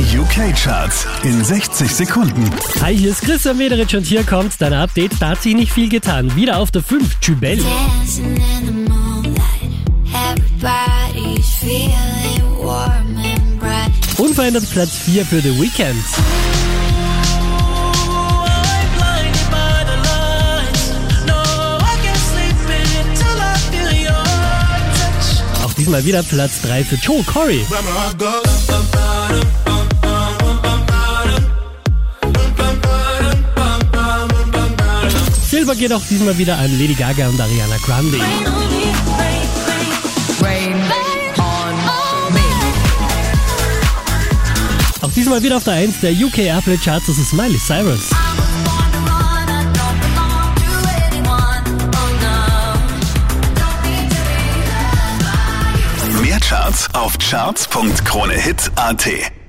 Die UK-Charts in 60 Sekunden. Hi, hier ist Christian Mederich und hier kommt dein Update. Da hat sich nicht viel getan. Wieder auf der 5, Jubel. Unverändert Platz 4 für The Weeknd. Auch diesmal wieder Platz 3 für Joe Corey. Silber geht auch diesmal wieder an Lady Gaga und Ariana Grande. Auch diesmal wieder auf der 1 der UK Airplay Charts, das ist Miley Cyrus. Mehr Charts auf charts.kronehit.at.